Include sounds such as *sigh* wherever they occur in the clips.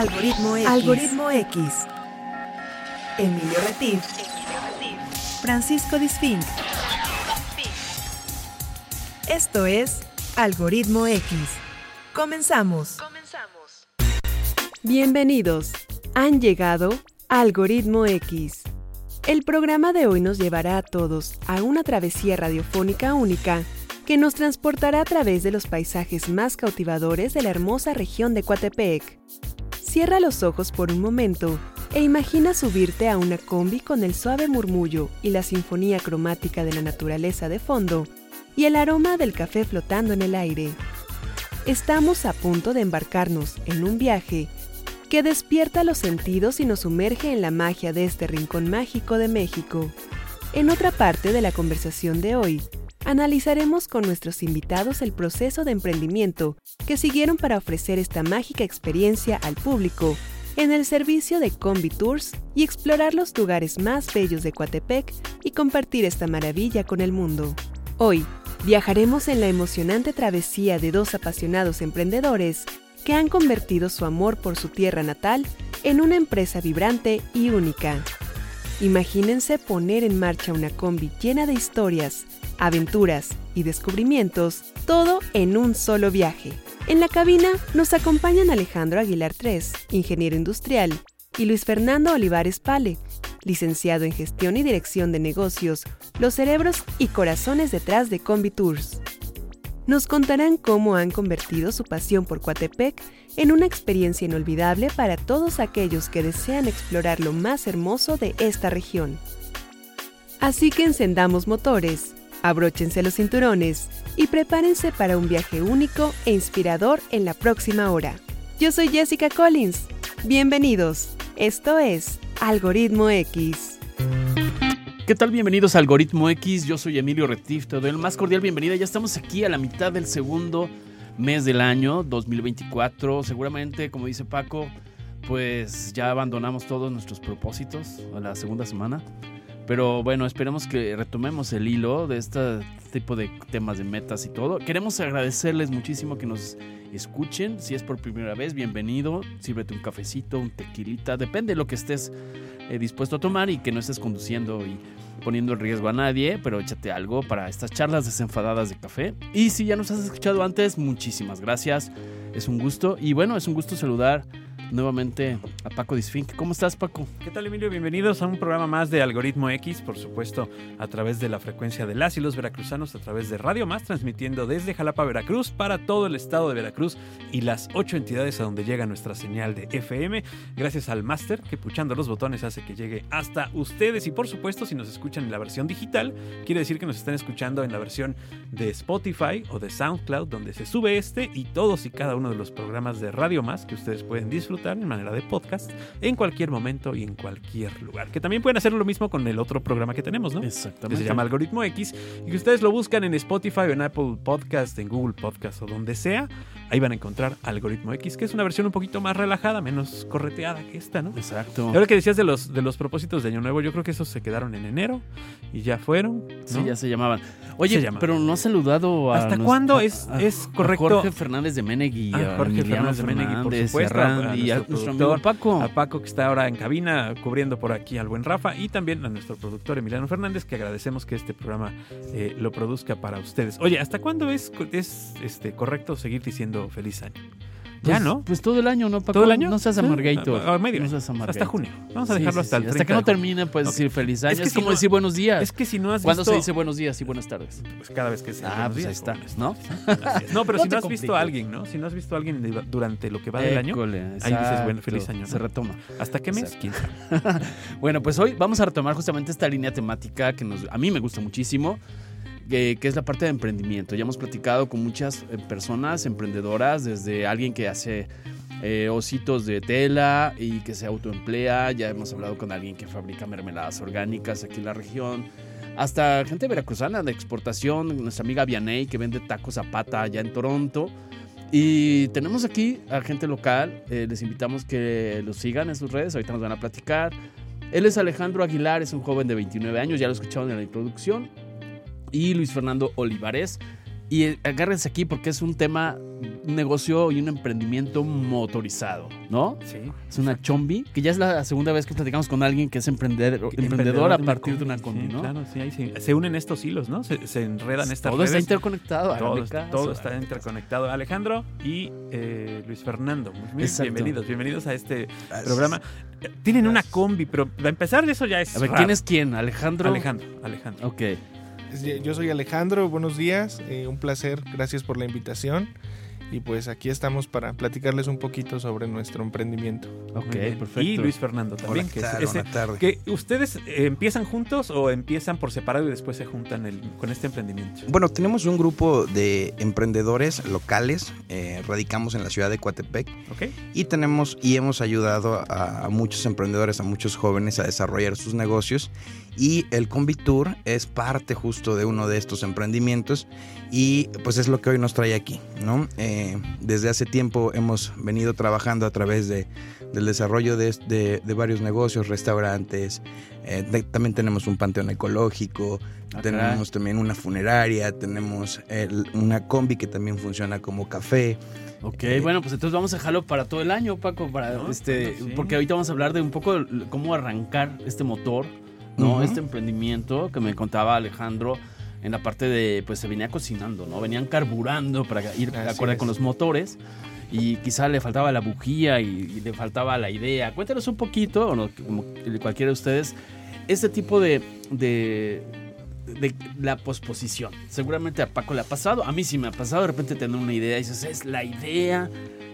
Algoritmo X. Algoritmo X. Emilio Retif. Francisco Disfink. Esto es Algoritmo X. Comenzamos. Comenzamos. Bienvenidos. Han llegado Algoritmo X. El programa de hoy nos llevará a todos a una travesía radiofónica única que nos transportará a través de los paisajes más cautivadores de la hermosa región de Coatepec. Cierra los ojos por un momento e imagina subirte a una combi con el suave murmullo y la sinfonía cromática de la naturaleza de fondo y el aroma del café flotando en el aire. Estamos a punto de embarcarnos en un viaje que despierta los sentidos y nos sumerge en la magia de este rincón mágico de México. En otra parte de la conversación de hoy, analizaremos con nuestros invitados el proceso de emprendimiento que siguieron para ofrecer esta mágica experiencia al público en el servicio de Combi Tours y explorar los lugares más bellos de Coatepec y compartir esta maravilla con el mundo. Hoy, viajaremos en la emocionante travesía de dos apasionados emprendedores que han convertido su amor por su tierra natal en una empresa vibrante y única. Imagínense poner en marcha una combi llena de historias, aventuras y descubrimientos, todo en un solo viaje. En la cabina nos acompañan Alejandro Aguilar III, ingeniero industrial, y Luis Fernando Olivares Pale, licenciado en gestión y dirección de negocios, los cerebros y corazones detrás de Combi Tours. Nos contarán cómo han convertido su pasión por Coatepec en una experiencia inolvidable para todos aquellos que desean explorar lo más hermoso de esta región. Así que encendamos motores, Abróchense los cinturones y prepárense para un viaje único e inspirador en la próxima hora. Yo soy Jessica Collins. Bienvenidos. Esto es Algoritmo X. ¿Qué tal? Bienvenidos a Algoritmo X. Yo soy Emilio Retif. Te doy el más cordial bienvenida. Ya estamos aquí a la mitad del segundo mes del año 2024. Seguramente, como dice Paco, pues ya abandonamos todos nuestros propósitos a la segunda semana. Pero bueno, esperemos que retomemos el hilo de este tipo de temas de metas y todo. Queremos agradecerles muchísimo que nos escuchen. Si es por primera vez, bienvenido. Sírvete un cafecito, un tequilita, depende de lo que estés eh, dispuesto a tomar y que no estés conduciendo y poniendo en riesgo a nadie, pero échate algo para estas charlas desenfadadas de café. Y si ya nos has escuchado antes, muchísimas gracias. Es un gusto. Y bueno, es un gusto saludar nuevamente a Paco Disfink. ¿Cómo estás, Paco? ¿Qué tal, Emilio? Bienvenidos a un programa más de Algoritmo X, por supuesto, a través de la frecuencia de las y los veracruzanos, a través de Radio Más, transmitiendo desde Jalapa, Veracruz, para todo el estado de Veracruz y las ocho entidades a donde llega nuestra señal de FM. Gracias al máster que puchando los botones hace que llegue hasta ustedes. Y por supuesto, si nos escuchan en la versión digital, quiere decir que nos están escuchando en la versión de Spotify o de SoundCloud, donde se sube este y todos y cada uno de los programas de Radio Más que ustedes pueden disfrutar en manera de podcast en cualquier momento y en cualquier lugar. Que también pueden hacer lo mismo con el otro programa que tenemos, ¿no? Exactamente. Que se llama Algoritmo X y que ustedes lo buscan en Spotify o en Apple Podcast, en Google Podcast o donde sea. Ahí van a encontrar Algoritmo X, que es una versión un poquito más relajada, menos correteada que esta, ¿no? Exacto. ahora que decías de los, de los propósitos de Año Nuevo, yo creo que esos se quedaron en enero y ya fueron. Sí, ya se llamaban. Oye, pero no ha saludado a. ¿Hasta cuándo es, es correcto? A Jorge Fernández de Menegui, a, Jorge Fernández de Menegui, por supuesto. A, y a nuestro amigo Paco. A Paco, que está ahora en cabina cubriendo por aquí al buen Rafa. Y también a nuestro productor Emiliano Fernández, que agradecemos que este programa eh, lo produzca para ustedes. Oye, ¿hasta cuándo es, es este, correcto seguir diciendo feliz año? Ya, pues, ¿no? Pues todo el año, ¿no, Paco? ¿Todo el año? No seas amargaito. A, medio. No seas Hasta junio. Vamos a dejarlo hasta el Hasta que no termine, puedes decir feliz año. Es, como decir buenos días. Es que si no has ¿Cuándo se dice buenos días y buenas tardes? Pues cada vez que se Ah, pues ahí está, ¿no? no, *laughs* pero si no has visto a alguien, ¿no? Si no has visto a alguien durante lo que va del año, ahí dices, bueno, feliz año. Se retoma. ¿Hasta qué mes? ¿Quién *laughs* bueno, pues hoy vamos a retomar justamente esta línea temática que nos, a mí me gusta muchísimo que, es la parte de emprendimiento. Ya hemos platicado con muchas eh, personas emprendedoras, desde alguien que hace eh, ositos de tela y que se autoemplea. Ya hemos hablado con alguien que fabrica mermeladas orgánicas aquí en la región. Hasta gente veracruzana de exportación, nuestra amiga Vianey que vende tacos a pata allá en Toronto. Y tenemos aquí a gente local, eh, les invitamos que los sigan en sus redes, ahorita nos van a platicar. Él es Alejandro Aguilar, es un joven de 29 años, ya lo escucharon en la introducción. Y Luis Fernando Olivares, Y eh, agárrense aquí porque es un tema, un negocio y un emprendimiento motorizado, ¿no? Sí. Es una chombi, que ya es la segunda vez que platicamos con alguien que es emprendedor, emprendedor a partir de una combi, sí, ¿no? Claro, sí, ahí se, se unen estos hilos, ¿no? Se, se enredan estas Todo está interconectado. Todo, caso, todo está interconectado. Alejandro y eh, Luis Fernando. Muy bienvenidos, bienvenidos a este programa. Tienen una combi, pero para empezar eso ya es. A ver, raro. ¿quién es quién? ¿Alejandro? Alejandro? Alejandro. Ok. Yo soy Alejandro, buenos días, eh, un placer, gracias por la invitación y pues aquí estamos para platicarles un poquito sobre nuestro emprendimiento. Ok, perfecto. Y Luis Fernando también. Hola, que ¿qué es tal? ese- Buenas tardes. que ¿Ustedes eh, empiezan juntos o empiezan por separado y después se juntan el- con este emprendimiento? Bueno, tenemos un grupo de emprendedores locales, eh, radicamos en la ciudad de Coatepec ¿Ok? y tenemos y hemos ayudado a, a muchos emprendedores, a muchos jóvenes a desarrollar sus negocios y el Convitur es parte justo de uno de estos emprendimientos y pues es lo que hoy nos trae aquí, ¿no? Eh, desde hace tiempo hemos venido trabajando a través de, del desarrollo de, de- de varios negocios, restaurantes, eh, de- también tenemos un panteón ecológico, Ah, tenemos también una funeraria, tenemos el- una combi que también funciona como café. Ok, Eh, bueno, pues entonces vamos a dejarlo para todo el año, Paco, para No, este, sí. porque ahorita vamos a hablar de un poco cómo arrancar este motor, ¿no? Este emprendimiento que me contaba Alejandro en la parte de, pues se venía cocinando, ¿no? Venían carburando para ir de acuerdo con los motores y quizá le faltaba la bujía y, y le faltaba la idea. Cuéntanos un poquito, o no, como cualquiera de ustedes, este tipo de, de, de la posposición. Seguramente a Paco le ha pasado, a mí sí me ha pasado de repente tener una idea y dices, es la idea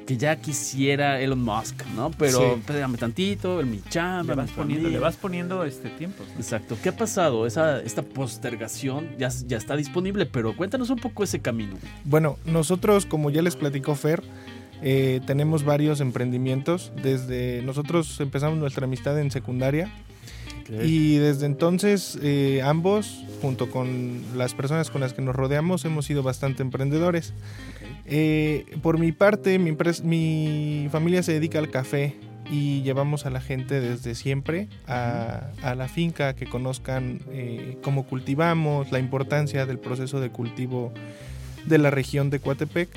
que ya quisiera Elon Musk, ¿no? Pero Sí. espérame tantito, en mi chamba, Le vas poniendo, le vas poniendo este tiempo. Exacto. ¿Qué ha pasado? Esa, esta postergación ya, ya está disponible, pero cuéntanos un poco ese camino. Bueno, nosotros, como ya les platicó Fer, eh, tenemos varios emprendimientos. Desde nosotros empezamos nuestra amistad en secundaria y desde entonces eh, ambos, junto con las personas con las que nos rodeamos, hemos sido bastante emprendedores. Eh, por mi parte, mi, familia se dedica al café y llevamos a la gente desde siempre a, a la finca, que conozcan eh, cómo cultivamos, la importancia del proceso de cultivo de la región de Coatepec.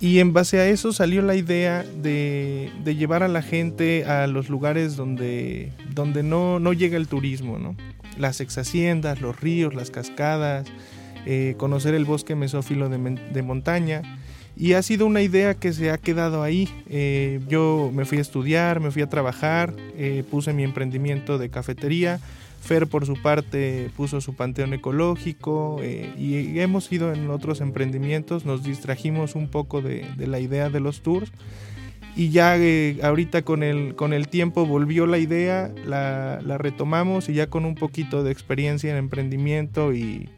Y en base a eso salió la idea de, llevar a la gente a los lugares donde, donde no, no llega el turismo, ¿no? Las exhaciendas, los ríos, las cascadas, eh, conocer el bosque mesófilo de, de montaña. Y ha sido una idea que se ha quedado ahí. Eh, yo me fui a estudiar, me fui a trabajar, eh, puse mi emprendimiento de cafetería. Fer por su parte puso su panteón ecológico eh, y hemos ido en otros emprendimientos, nos distrajimos un poco de, la idea de los tours y ya eh, ahorita con el, con el tiempo volvió la idea, la, la retomamos y ya con un poquito de experiencia en emprendimiento y,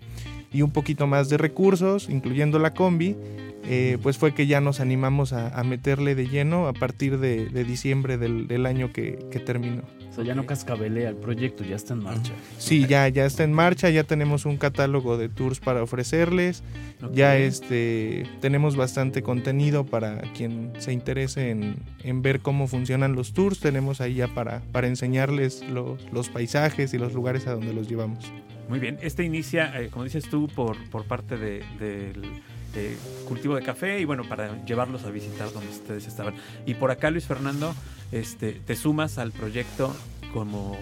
y un poquito más de recursos, incluyendo la combi, eh, pues fue que ya nos animamos a, a meterle de lleno a partir de, de diciembre del, del año que, que terminó. O sea, ya no cascabelea el proyecto, ya está en marcha. Sí, ya, ya está en marcha, ya tenemos un catálogo de tours para ofrecerles, ya este, tenemos bastante contenido para quien se interese en, en ver cómo funcionan los tours, tenemos ahí ya para, para enseñarles los, los paisajes y los lugares a donde los llevamos. Muy bien, este inicia, eh, como dices tú, por, por parte de- del eh, cultivo de café y bueno, para llevarlos a visitar donde ustedes estaban. Y por acá, Luis Fernando, este, te sumas al proyecto como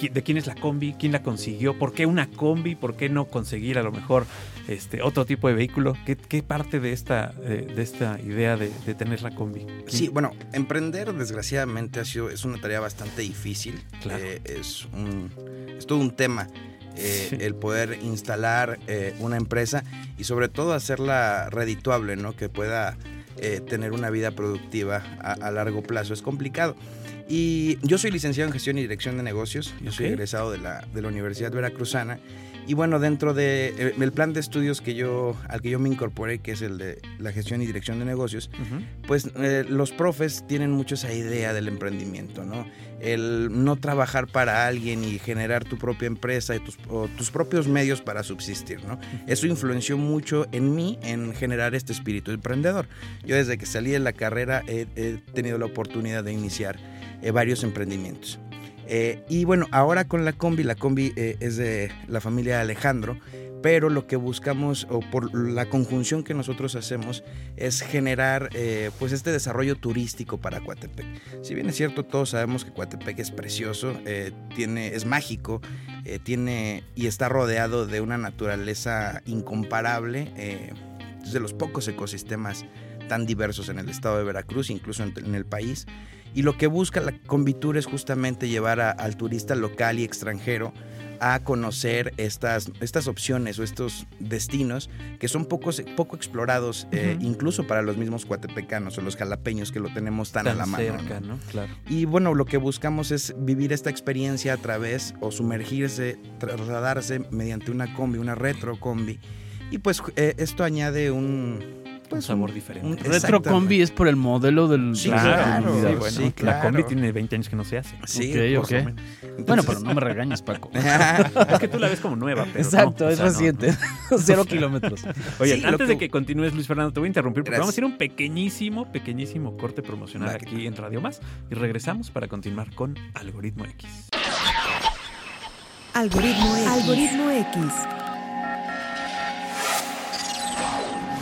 de quién es la combi, quién la consiguió, por qué una combi, por qué no conseguir a lo mejor este otro tipo de vehículo, qué, qué parte de esta, de esta idea de, de tener la combi. Sí, bueno, emprender desgraciadamente ha sido, es una tarea bastante difícil. Claro. Eh, es, un, es todo un tema eh, Sí. el poder instalar eh, una empresa y sobre todo hacerla redituable, ¿no? Que pueda eh, tener una vida productiva a, a largo plazo. Es complicado. Y yo soy licenciado en gestión y dirección de negocios. Yo soy egresado de la, de la Universidad Veracruzana. Y bueno, dentro del de, el plan de estudios que yo, al que yo me incorporé, que es el de la gestión y dirección de negocios, Ujú. pues eh, los profes tienen mucho esa idea del emprendimiento, ¿no? El no trabajar para alguien y generar tu propia empresa y tus, o tus propios medios para subsistir, ¿no? Eso influenció mucho en mí en generar este espíritu emprendedor. Yo desde que salí de la carrera he, he tenido la oportunidad de iniciar eh, varios emprendimientos. Eh, y bueno, ahora con la combi, la combi eh, es de la familia Alejandro, pero lo que buscamos o por la conjunción que nosotros hacemos es generar eh, pues este desarrollo turístico para Coatepec. Si bien es cierto, todos sabemos que Coatepec es precioso, tiene, es mágico, tiene y está rodeado de una naturaleza incomparable, de los pocos ecosistemas tan diversos en el estado de Veracruz, incluso en el país. Y lo que busca la Convitur es justamente llevar al turista local y extranjero a conocer estas, estas opciones o estos destinos que son pocos, poco explorados, eh, incluso para los mismos cuatepecanos o los jalapeños que lo tenemos tan, a la mano. Claro. Y bueno, lo que buscamos es vivir esta experiencia a través o sumergirse, trasladarse mediante una combi, una retro combi. Y pues eh, esto añade un, pues, un sabor diferente. retro combi es por el modelo del. Sí, claro. La combi tiene 20 años que no se hace. Sí, ok, bueno, pero no me regañes, Paco. *laughs* es que tú la ves como nueva, pero Exacto, es reciente. *laughs* Cero kilómetros. Oye, antes de que continúes, Luis Fernando, te voy a interrumpir porque vamos a hacer un pequeñísimo, pequeñísimo corte promocional aquí en Radio Más y regresamos para continuar con Algoritmo X. Algoritmo X. Algoritmo X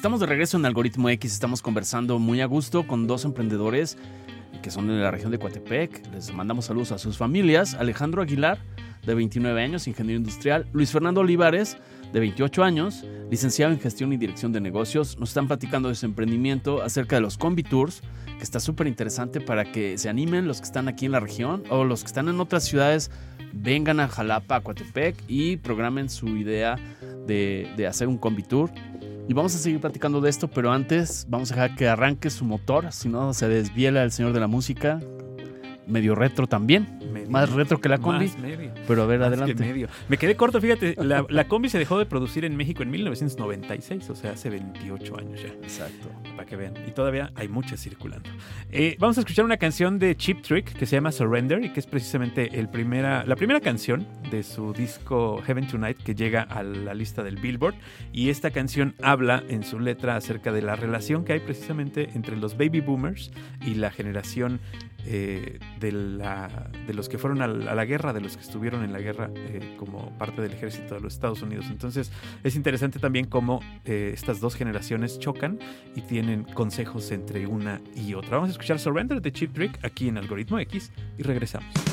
Estamos de regreso en Algoritmo X, estamos conversando muy a gusto con dos emprendedores que son de la región de Coatepec. Les mandamos saludos a sus familias. Alejandro Aguilar, de 29 años, ingeniero industrial. Luis Fernando Olivares, de 28 años, licenciado en gestión y dirección de negocios. Nos están platicando de su emprendimiento acerca de los Combi Tours, que está súper interesante para que se animen los que están aquí en la región o los que están en otras ciudades, vengan a Jalapa, a Coatepec y programen su idea de, de hacer un Combi Tour. Y vamos a seguir platicando de esto, pero antes vamos a dejar que arranque su motor, si no se desviela el señor de la música. Medio retro también. Más retro que la combi. Pero a ver, adelante. Me quedé corto, fíjate. La, combi se dejó de producir en México en 1996, o sea, hace 28 años ya. Exacto. Para que vean. Y todavía hay muchas circulando. Eh, vamos a escuchar una canción de Cheap Trick que se llama Surrender y que es precisamente el primera, la primera canción de su disco Heaven Tonight que llega a la lista del Billboard. Y esta canción habla en su letra acerca de la relación que hay precisamente entre los baby boomers y la generación eh, de, la, de, los que fueron a la, guerra, de los que estuvieron en la guerra eh, como parte del ejército de los Estados Unidos. Entonces es interesante también cómo eh, estas dos generaciones chocan y tienen consejos entre una y otra. Vamos a escuchar Surrender de Chip Trick aquí en Algoritmo X y regresamos.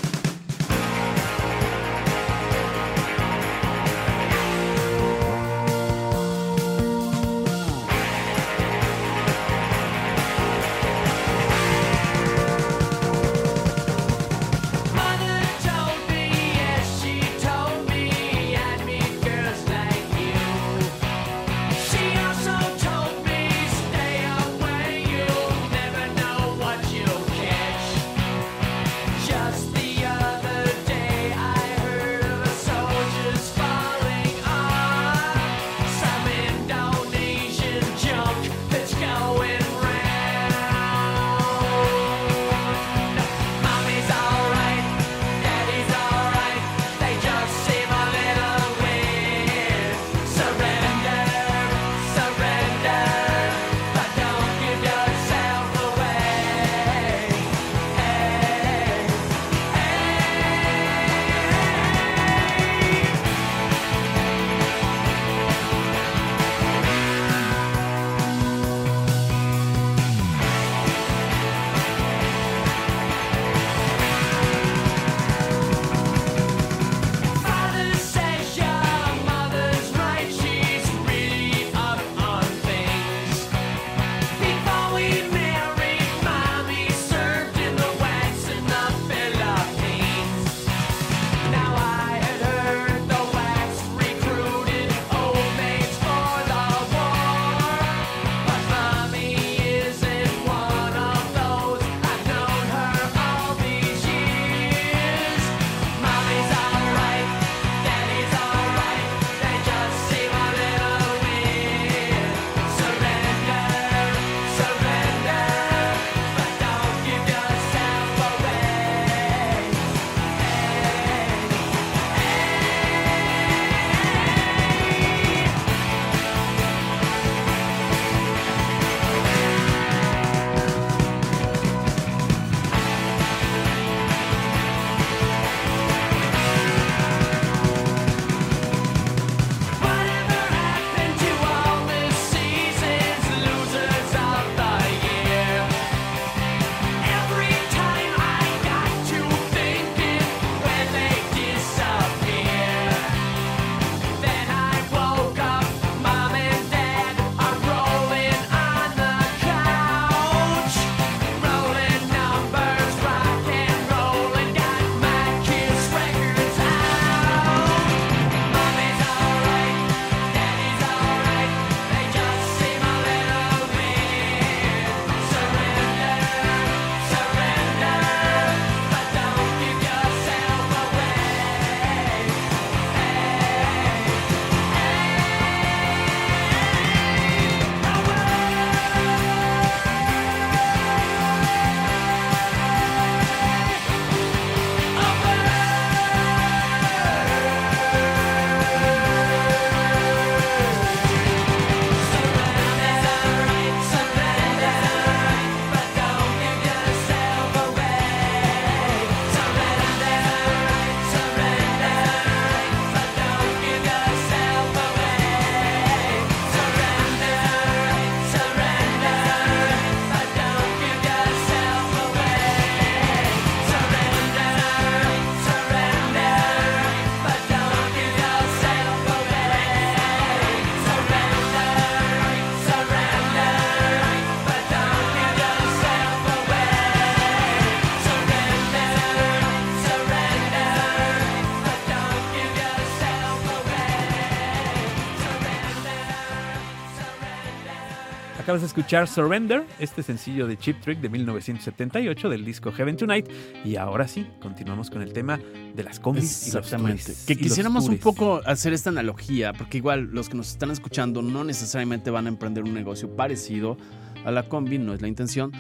Acabas de escuchar Surrender, este sencillo de Chip Trick de 1978 del disco Heaven Tonight. Y ahora sí, continuamos con el tema de las combis Exactamente. que quisiéramos un poco hacer esta analogía, porque igual los que nos están escuchando no necesariamente van a emprender un negocio parecido a la combi, no es la intención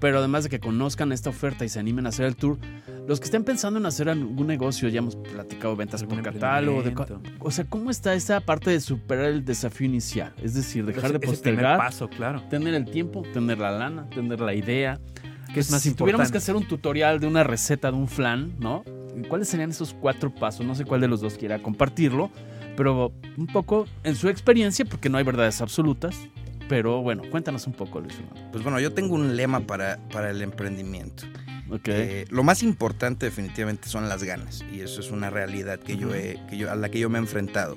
pero además de que conozcan esta oferta y se animen a hacer el tour, los que estén pensando en hacer algún negocio, ya hemos platicado ventas por catálogo, o sea, ¿cómo está esa parte de superar el desafío inicial? Es decir, dejar de postergar, paso, claro. tener el tiempo, tener la lana, tener la idea. Que es más si tuviéramos que hacer un tutorial de una receta de un flan, ¿no? ¿Cuáles serían esos cuatro pasos? No sé cuál de los dos quiera compartirlo, pero un poco en su experiencia, porque no hay verdades absolutas, pero bueno, cuéntanos un poco, Luis Pues bueno, yo tengo un lema para, para el emprendimiento. Eh, lo más importante definitivamente son las ganas y eso es una realidad que yo he, que yo, a la que yo me he enfrentado.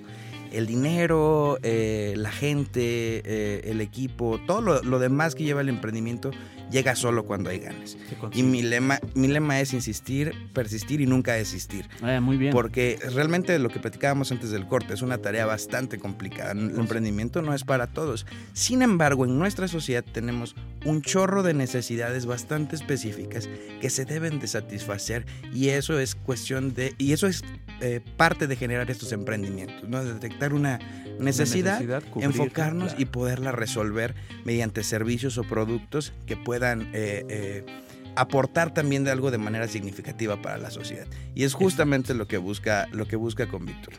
El dinero, eh, la gente, eh, el equipo, todo lo, lo, demás que lleva el emprendimiento llega solo cuando hay ganas. Y mi lema, mi lema es insistir, persistir y nunca desistir. Ah, muy bien. Porque realmente lo que platicábamos antes del corte es una tarea bastante complicada. El pues emprendimiento no es para todos. Sin embargo, en nuestra sociedad tenemos un chorro de necesidades bastante específicas que se deben de satisfacer y eso es cuestión de y eso es eh, parte de generar estos emprendimientos, ¿no? De detectar una necesidad, enfocarnos y poderla resolver mediante servicios o productos que puedan eh, eh, aportar también de algo de manera significativa para la sociedad. Y es justamente lo que busca, lo que busca con Víctor.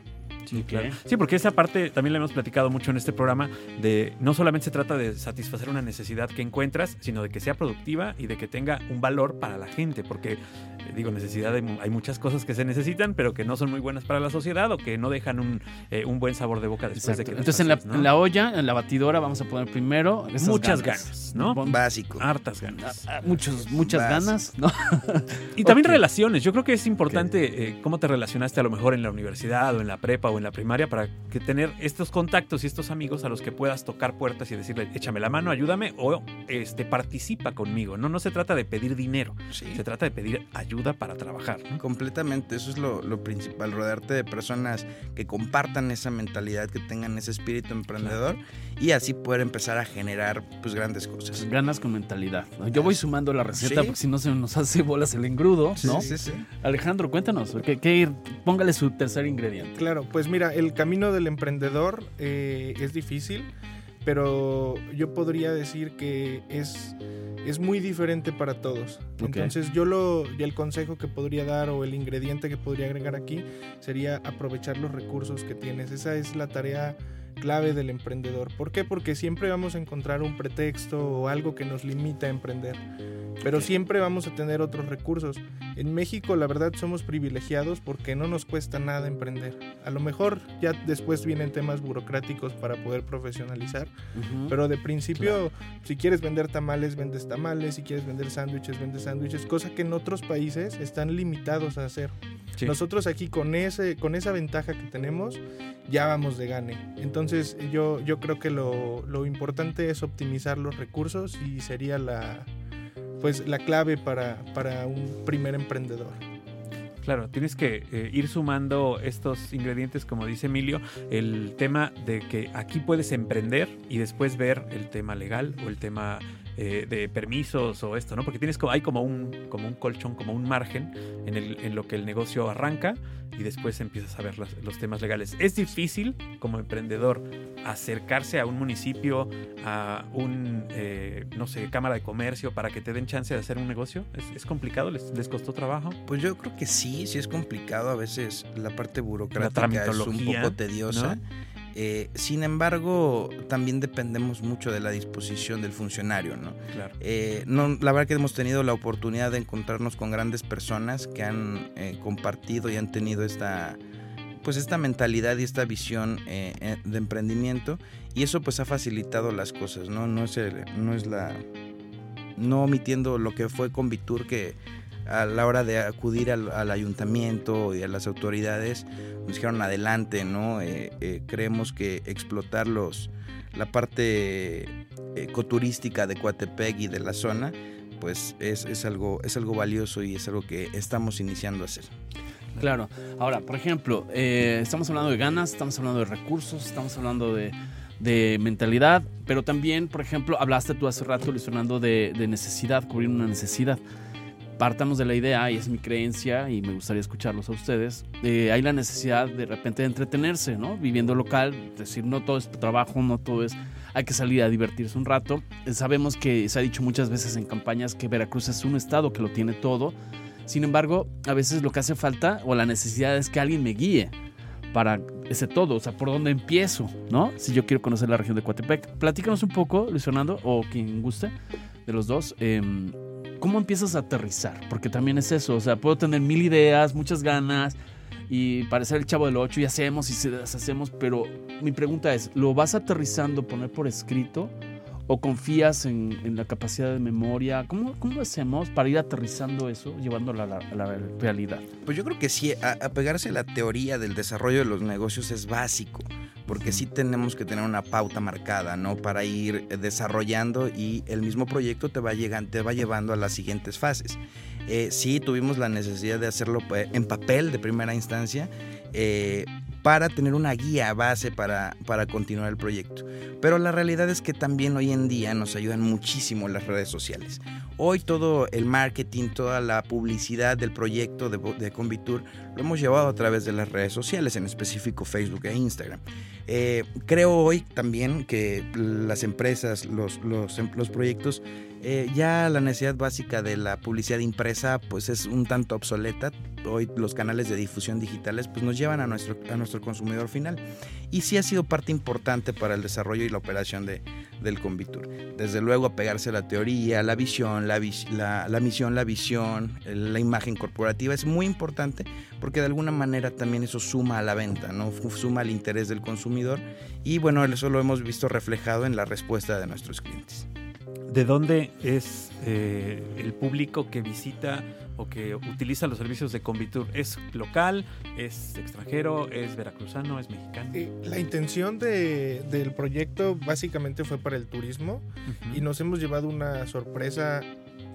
Sí, claro. Sí, porque esa parte también la hemos platicado mucho en este programa de no solamente se trata de satisfacer una necesidad que encuentras, sino de que sea productiva y de que tenga un valor para la gente, porque digo, necesidad hay muchas cosas que se necesitan, pero que no son muy buenas para la sociedad o que no dejan un, eh, buen sabor de boca después de que Entonces en, la, olla, en la batidora vamos a poner primero muchas ganas, ¿no? Básico. Hartas ganas. Ah, ah, muchos, muchas ganas, ¿no? y también relaciones. Yo creo que es importante eh, cómo te relacionaste a lo mejor en la universidad o en la prepa o en la primaria para que tener estos contactos y estos amigos a los que puedas tocar puertas y decirle, échame la mano, ayúdame o este, participa conmigo. No, no se trata de pedir dinero, se trata de pedir ayuda para trabajar. Completamente, eso es lo, principal, rodearte de personas que compartan esa mentalidad, que tengan ese espíritu emprendedor y así poder empezar a generar pues grandes cosas. Ganas con mentalidad. Yo voy sumando la receta porque si no se nos hace bolas el engrudo, ¿no? Sí, sí, Alejandro, cuéntanos, que, póngale su tercer ingrediente. Claro, pues mira, el camino del emprendedor eh, es difícil, pero yo podría decir que es, es muy diferente para todos. Entonces yo lo, y el consejo que podría dar o el ingrediente que podría agregar aquí sería aprovechar los recursos que tienes. Esa es la tarea clave del emprendedor. ¿Por qué? Porque siempre vamos a encontrar un pretexto o algo que nos limita a emprender. Pero siempre vamos a tener otros recursos. En México la verdad somos privilegiados porque no nos cuesta nada emprender. A lo mejor ya después vienen temas burocráticos para poder profesionalizar, pero de principio si quieres vender tamales, vendes tamales, si quieres vender sándwiches, vendes sándwiches, cosa que en otros países están limitados a hacer. Nosotros aquí con, ese, con esa ventaja que tenemos ya vamos de gane. Entonces yo, yo creo que lo, lo importante es optimizar los recursos y sería la, pues la clave para, para un primer emprendedor. Claro, tienes que eh, ir sumando estos ingredientes, como dice Emilio, el tema de que aquí puedes emprender y después ver el tema legal o el tema eh, de permisos o esto, ¿no? Porque tienes hay como un, como un colchón, como un margen en, el, en lo que el negocio arranca y después empiezas a ver los, temas legales. Es difícil como emprendedor acercarse a un municipio, a un, eh, no sé, cámara de comercio para que te den chance de hacer un negocio. ¿Es, complicado? ¿Les, ¿Les, costó trabajo? Pues yo creo que sí, sí es complicado. A veces la parte burocrática es un poco tediosa. Eh, sin embargo, también dependemos mucho de la disposición del funcionario, ¿no? Eh, no la verdad que hemos tenido la oportunidad de encontrarnos con grandes personas que han eh, compartido y han tenido esta pues esta mentalidad y esta visión de emprendimiento y eso pues ha facilitado las cosas, ¿no? No es, no es la... no omitiendo lo que fue con Vitur que a la hora de acudir al, ayuntamiento y a las autoridades, nos dijeron adelante, ¿no? Eh, eh, creemos que explotar los, la parte ecoturística de Coatepec y de la zona, pues es, algo, es algo valioso y es algo que estamos iniciando a hacer. Claro. Ahora, por ejemplo, eh, estamos hablando de ganas, estamos hablando de recursos, estamos hablando de de mentalidad, pero también, por ejemplo, hablaste tú hace rato, Luis Fernando, de, de necesidad, cubrir una necesidad. Partamos de la idea, y es mi creencia, y me gustaría escucharlos a ustedes, eh, hay la necesidad de repente de entretenerse, ¿no? Viviendo local, es decir, no todo es trabajo, no todo es... Hay que salir a divertirse un rato. Eh, sabemos que se ha dicho muchas veces en campañas que Veracruz es un estado que lo tiene todo. Sin embargo, a veces lo que hace falta o la necesidad es que alguien me guíe para ese todo, o sea, por dónde empiezo, ¿no? Si yo quiero conocer la región de Coatepec. Platícanos un poco, Luis Fernando, o quien guste de los dos, em, ¿cómo empiezas a aterrizar? Porque también es eso, o sea, puedo tener mil ideas, muchas ganas y parecer el chavo del 8 y hacemos y se deshacemos, pero mi pregunta es, ¿lo vas aterrizando, poner por escrito? ¿O confías en, la capacidad de memoria? ¿Cómo, ¿Cómo, hacemos para ir aterrizando eso, llevándolo a la, a realidad? Pues yo creo que sí, apegarse a la teoría del desarrollo de los negocios es básico, porque sí tenemos que tener una pauta marcada, ¿no? Para ir desarrollando y el mismo proyecto te va, llegando, te va llevando a las siguientes fases. Eh, sí tuvimos la necesidad de hacerlo eh, en papel de primera instancia, eh, para tener una guía base para, para continuar el proyecto. Pero la realidad es que también hoy en día nos ayudan muchísimo las redes sociales. Hoy todo el marketing, toda la publicidad del proyecto de, de Convitur lo hemos llevado a través de las redes sociales, en específico Facebook e Instagram. Eh, creo hoy también que las empresas, los, los, los proyectos, eh, ya la necesidad básica de la publicidad impresa pues es un tanto obsoleta. Hoy los canales de difusión digitales pues nos llevan a nuestro, a nuestro consumidor final. Y sí ha sido parte importante para el desarrollo y la operación de, del Convitur. Desde luego apegarse a la teoría, la visión, la, misión, la visión, la imagen corporativa es muy importante porque de alguna manera también eso suma a la venta, ¿no? suma al interés del consumidor y bueno, eso lo hemos visto reflejado en la respuesta de nuestros clientes. ¿De dónde es eh, el público que visita o que utiliza los servicios de Convitur? ¿Es local? ¿Es extranjero? ¿Es veracruzano? ¿Es mexicano? Eh, la intención de, del proyecto básicamente fue para el turismo y nos hemos llevado una sorpresa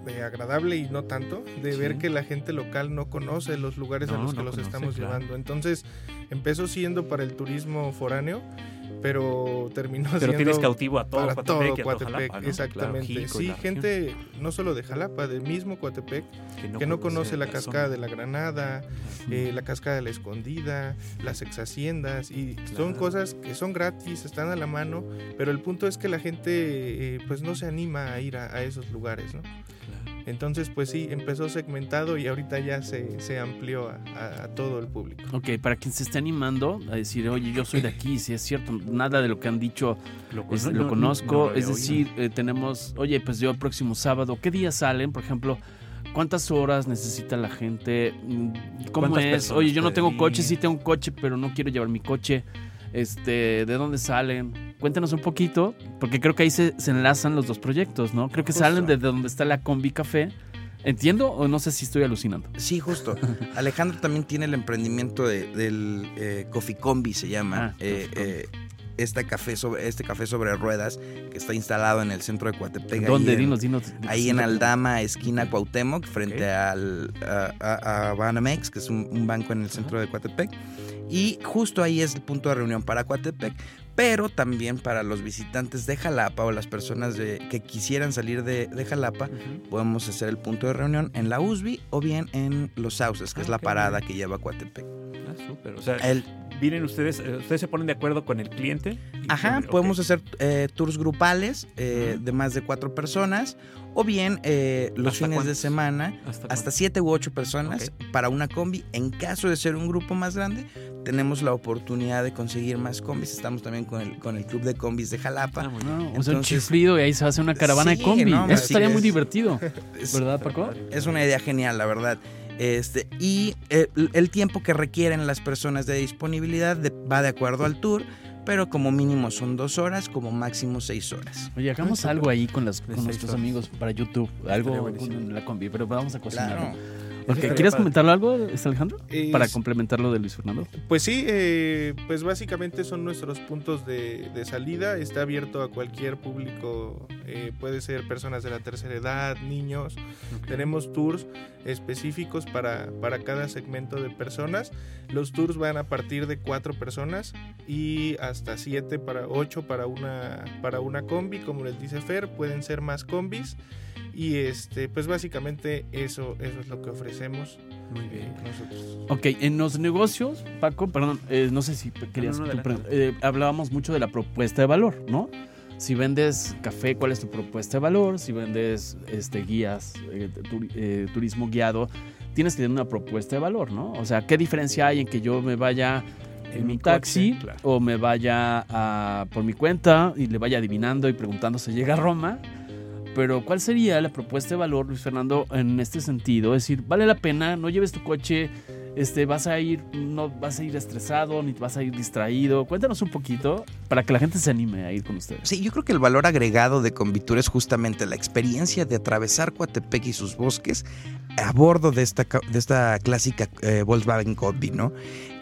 eh, agradable y no tanto de ver que la gente local no conoce los lugares a los que los estamos llevando. Entonces empezó siendo para el turismo foráneo pero terminó pero tienes cautivo a todo para todo Coatepec, exactamente. sí, gente no solo de Jalapa, del mismo Coatepec, que no, conoce la, cascada de la Granada, eh, la cascada de la Escondida, las ex haciendas, y son cosas que son gratis, están a la mano, pero el punto es que la gente eh, pues no se anima a ir a, a esos lugares, ¿no? Entonces, pues sí, empezó segmentado y ahorita ya se, se amplió a, todo el público. Ok, para quien se esté animando a decir, oye, yo soy de aquí, si es cierto, nada de lo que han dicho lo, conozco. es decir, eh, tenemos, oye, pues yo el próximo sábado, ¿qué días salen? Por ejemplo, ¿Cuántas horas necesita la gente? ¿Cómo es? Oye, yo no tengo coche, sí tengo un coche, pero no quiero llevar mi coche. Este, ¿de dónde salen? Cuéntanos un poquito, porque creo que ahí se, enlazan los dos proyectos, ¿no? Creo que salen desde donde está la Combi Café. ¿Entiendo o no sé si estoy alucinando? Sí, justo. *laughs* Alejandro también tiene el emprendimiento del eh, Coffee Combi, se llama. Ah, eh, eh, este café sobre este café sobre ruedas que está instalado en el centro de Coatepec. ¿Dónde? Ahí dinos, dinos, Ahí en Aldama, esquina Cuauhtémoc, frente al, a, Banamex, que es un, banco en el centro de Coatepec. Y justo ahí es el punto de reunión para Coatepec pero también para los visitantes de Jalapa o las personas que quisieran salir de, Jalapa, podemos hacer el punto de reunión en la USB o bien en Los Sauces, que es la ah, parada que lleva a Coatepec. Ah, súper. O sea, el, vienen ustedes, eh, ustedes se ponen de acuerdo con el cliente. Ajá, podemos hacer eh, tours grupales eh, de más de cuatro personas o bien los fines de semana hasta, siete u ocho personas para una combi. En caso de ser un grupo más grande, tenemos la oportunidad de conseguir más combis. Estamos también con el, con el club de combis de Jalapa. Ah, o sea, un chiflido y ahí se hacer una caravana de combi. Eso estaría muy divertido. *laughs* ¿Verdad, Paco? Es una idea genial, la verdad. Este, y el, tiempo que requieren las personas de disponibilidad va de acuerdo al tour, pero como mínimo son dos horas, como máximo seis horas. Oye, hagamos algo ahí con, las, con nuestros amigos para YouTube, algo con la combi, pero vamos a cocinar. ¿Quieres comentarlo algo, Alejandro? Para complementar lo de Luis Fernando. Pues sí, eh, pues básicamente son nuestros puntos de, salida. Está abierto a cualquier público, eh, puede ser personas de la tercera edad, niños. Tenemos tours específicos para, para cada segmento de personas. Los tours van a partir de cuatro personas y hasta siete para ocho para una, para una combi, como les dice Fer, pueden ser más combis. Y este, pues básicamente eso, eso es lo que ofrecemos. Muy bien. Eh, nosotros. Ok, en los negocios, Paco, perdón, eh, no sé si querías. Eh, hablábamos mucho de la propuesta de valor, ¿no? Si vendes café, ¿cuál es tu propuesta de valor? Si vendes este, guías, turismo guiado, tienes que tener una propuesta de valor, ¿no? O sea, ¿qué diferencia hay en que yo me vaya en mi taxi o me vaya a, por mi cuenta y le vaya adivinando y preguntando si llega a Roma? Pero ¿cuál sería la propuesta de valor, Luis Fernando, en este sentido? Es decir, vale la pena, no lleves tu coche, este, vas a ir, no vas a ir estresado, ni vas a ir distraído. Cuéntanos un poquito para que la gente se anime a ir con ustedes. Sí, yo creo que el valor agregado de Convitur es justamente la experiencia de atravesar Coatepec y sus bosques a bordo de esta, de esta clásica eh, Volkswagen Combi, ¿no?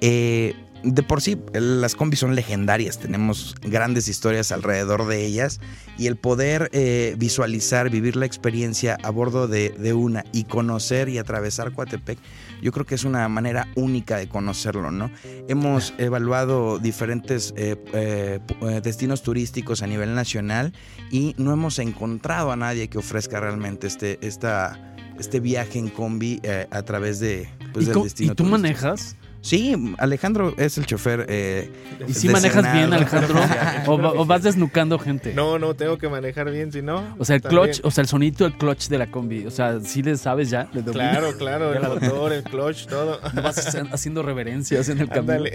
Eh, de por sí, las combis son legendarias, tenemos grandes historias alrededor de ellas y el poder eh, visualizar, vivir la experiencia a bordo de, una y conocer y atravesar Coatepec, yo creo que es una manera única de conocerlo, ¿no? Hemos evaluado diferentes eh, eh, destinos turísticos a nivel nacional y no hemos encontrado a nadie que ofrezca realmente este, esta, este viaje en combi a través de, pues, del destino ¿Y tú manejas? Sí, Alejandro es el chofer. Eh, ¿Y si manejas bien, Alejandro? *laughs* o, vas desnucando gente? No, no, tengo que manejar bien, si no. O sea, el clutch, o sea, el sonito del clutch de la combi. O sea, sí le sabes ya. claro, claro, el *laughs* motor, el clutch, todo. vas haciendo reverencias en el *laughs* camino.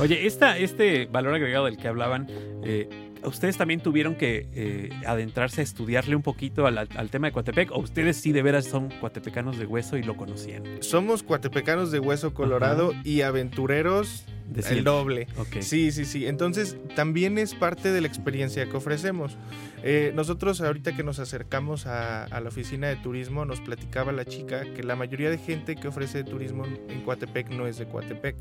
Oye, esta, este valor agregado del que hablaban, eh, ¿Ustedes también tuvieron que eh, adentrarse a estudiarle un poquito al, tema de Coatepec? ¿O ustedes sí de veras son cuatepecanos de hueso y lo conocían? Somos cuatepecanos de hueso colorado y aventureros el doble. Sí, sí, sí. Entonces también es parte de la experiencia que ofrecemos. Eh, nosotros ahorita que nos acercamos a, la oficina de turismo nos platicaba la chica que la mayoría de gente que ofrece turismo en Coatepec no es de Coatepec.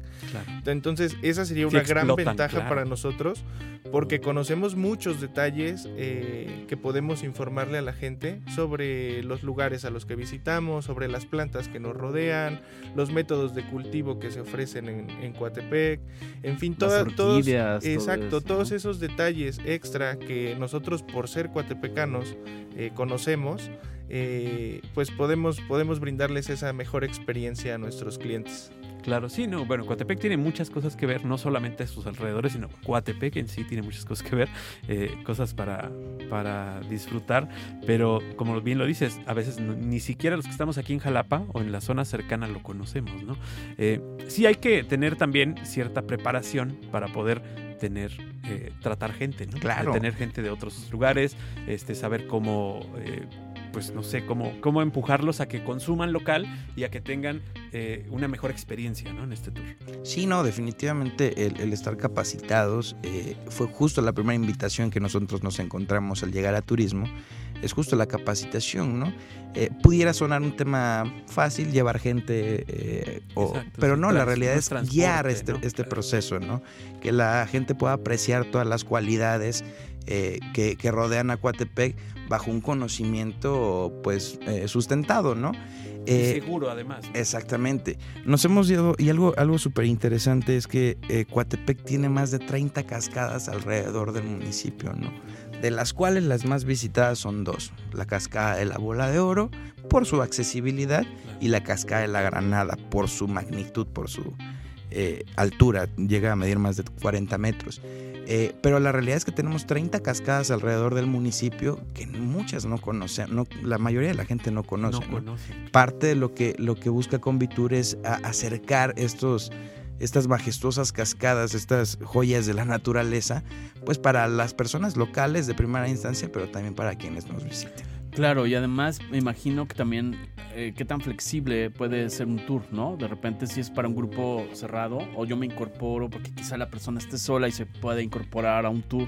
Entonces esa sería una gran ventaja para nosotros porque conocemos muchos detalles eh, que podemos informarle a la gente sobre los lugares a los que visitamos, sobre las plantas que nos rodean, los métodos de cultivo que se ofrecen en, en Coatepec. En fin, todos, exacto, todos esos detalles extra que nosotros por ser cuatepecanos eh, conocemos, eh, pues podemos, podemos brindarles esa mejor experiencia a nuestros clientes. Claro, sí, no, bueno, Coatepec tiene muchas cosas que ver, no solamente sus alrededores, sino Coatepec en sí tiene muchas cosas que ver, eh, cosas para, para disfrutar, pero como bien lo dices, a veces ni siquiera los que estamos aquí en Jalapa o en la zona cercana lo conocemos, ¿no? Sí hay que tener también cierta preparación para poder tener, eh, tratar gente, ¿no? Claro. Tener gente de otros lugares, este, saber cómo pues no sé, cómo, cómo empujarlos a que consuman local y a que tengan eh, una mejor experiencia ¿no? en este tour. Sí, no, definitivamente el, estar capacitados eh, fue justo la primera invitación que nosotros nos encontramos al llegar a turismo. Es justo la capacitación, ¿no? Eh, pudiera sonar un tema fácil, llevar gente, pero no, la realidad es guiar este, este proceso, ¿no? Que la gente pueda apreciar todas las cualidades que, que, rodean a Coatepec bajo un conocimiento pues eh, sustentado, ¿no? Eh, seguro además. Exactamente. Nos hemos ido, y algo, algo súper interesante es que eh, Coatepec tiene más de 30 cascadas alrededor del municipio, ¿no? De las cuales las más visitadas son dos. La cascada de la Bola de Oro por su accesibilidad y la cascada de la Granada por su magnitud, por su altura. Llega a medir más de 40 metros. Eh, pero la realidad es que tenemos 30 cascadas alrededor del municipio que muchas no conocen, no, la mayoría de la gente no conoce. Parte de lo que, lo que busca Convitur es acercar estos, estas majestuosas cascadas, estas joyas de la naturaleza, pues para las personas locales de primera instancia, pero también para quienes nos visiten. Claro, y además me imagino que también eh, qué tan flexible puede ser un tour, ¿no? De repente si es para un grupo cerrado o yo me incorporo porque quizá la persona esté sola y se puede incorporar a un tour.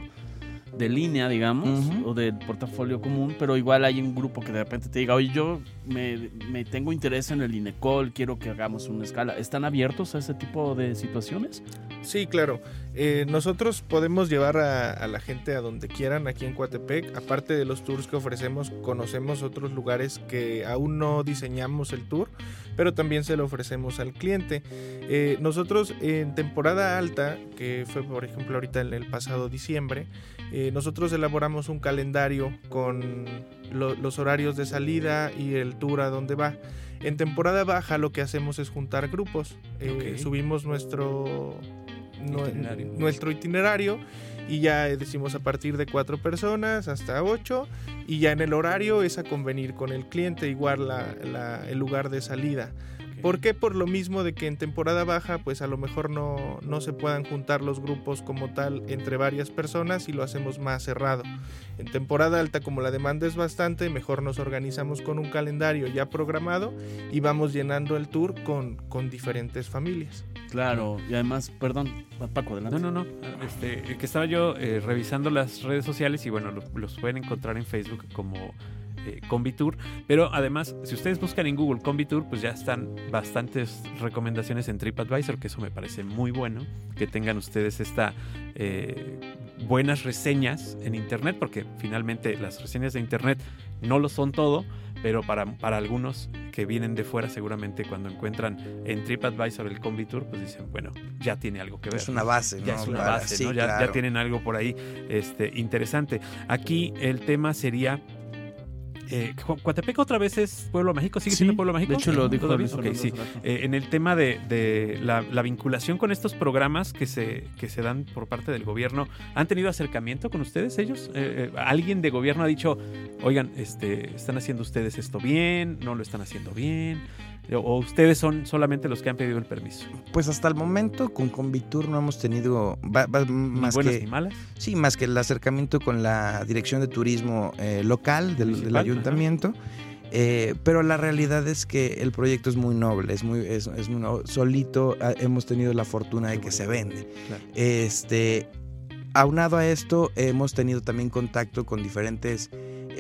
De línea, digamos, o del portafolio común, pero igual hay un grupo que de repente te diga, oye, yo me, tengo interés en el INECOL, quiero que hagamos una escala. ¿Están abiertos a ese tipo de situaciones? Sí, claro. Eh, nosotros podemos llevar a, la gente a donde quieran aquí en Coatepec. Aparte de los tours que ofrecemos, conocemos otros lugares que aún no diseñamos el tour, pero también se lo ofrecemos al cliente. Eh, nosotros en temporada alta, que fue por ejemplo ahorita en el pasado diciembre, eh, nosotros elaboramos un calendario con los horarios de salida y el tour a dónde va. En temporada baja lo que hacemos es juntar grupos. Eh, subimos nuestro itinerario. nuestro itinerario y ya decimos a partir de cuatro personas hasta ocho y ya en el horario es a convenir con el cliente igual el lugar de salida. ¿Por qué? Por lo mismo de que en temporada baja pues a lo mejor no, no se puedan juntar los grupos como tal entre varias personas y lo hacemos más cerrado. En temporada alta como la demanda es bastante, mejor nos organizamos con un calendario ya programado y vamos llenando el tour con, con diferentes familias. Claro, y además, perdón, Paco, adelante. No, no, no. Este, que estaba yo eh, revisando las redes sociales y bueno, los pueden encontrar en Facebook como eh, Convitur. Pero además, si ustedes buscan en Google Convitur, pues ya están bastantes recomendaciones en TripAdvisor, que eso me parece muy bueno, que tengan ustedes esta eh, buenas reseñas en Internet, porque finalmente las reseñas de Internet no lo son todo, pero para, para algunos que vienen de fuera seguramente cuando encuentran en TripAdvisor el Convitur, pues dicen, bueno, ya tiene algo que ver. Es una base, Ya es una base, ¿no? Ya, ya, tienen algo por ahí este, interesante. Aquí el tema sería eh, otra vez es Pueblo México, sigue siendo Pueblo México. De hecho, lo dijo sí. Eh, en el tema de, la, vinculación con estos programas que se, que se dan por parte del gobierno, ¿han tenido acercamiento con ustedes ellos? Eh, eh, ¿Alguien de gobierno ha dicho, oigan, este, están haciendo ustedes esto bien, no lo están haciendo bien? ¿O ustedes son solamente los que han pedido el permiso? Pues hasta el momento con Convitur no hemos tenido más buenas que ni malas. Sí, más que el acercamiento con la Dirección de Turismo eh, local del, ayuntamiento. Eh, pero la realidad es que el proyecto es muy noble, es muy, es, muy solito hemos tenido la fortuna de que se vende. Este, aunado a esto, hemos tenido también contacto con diferentes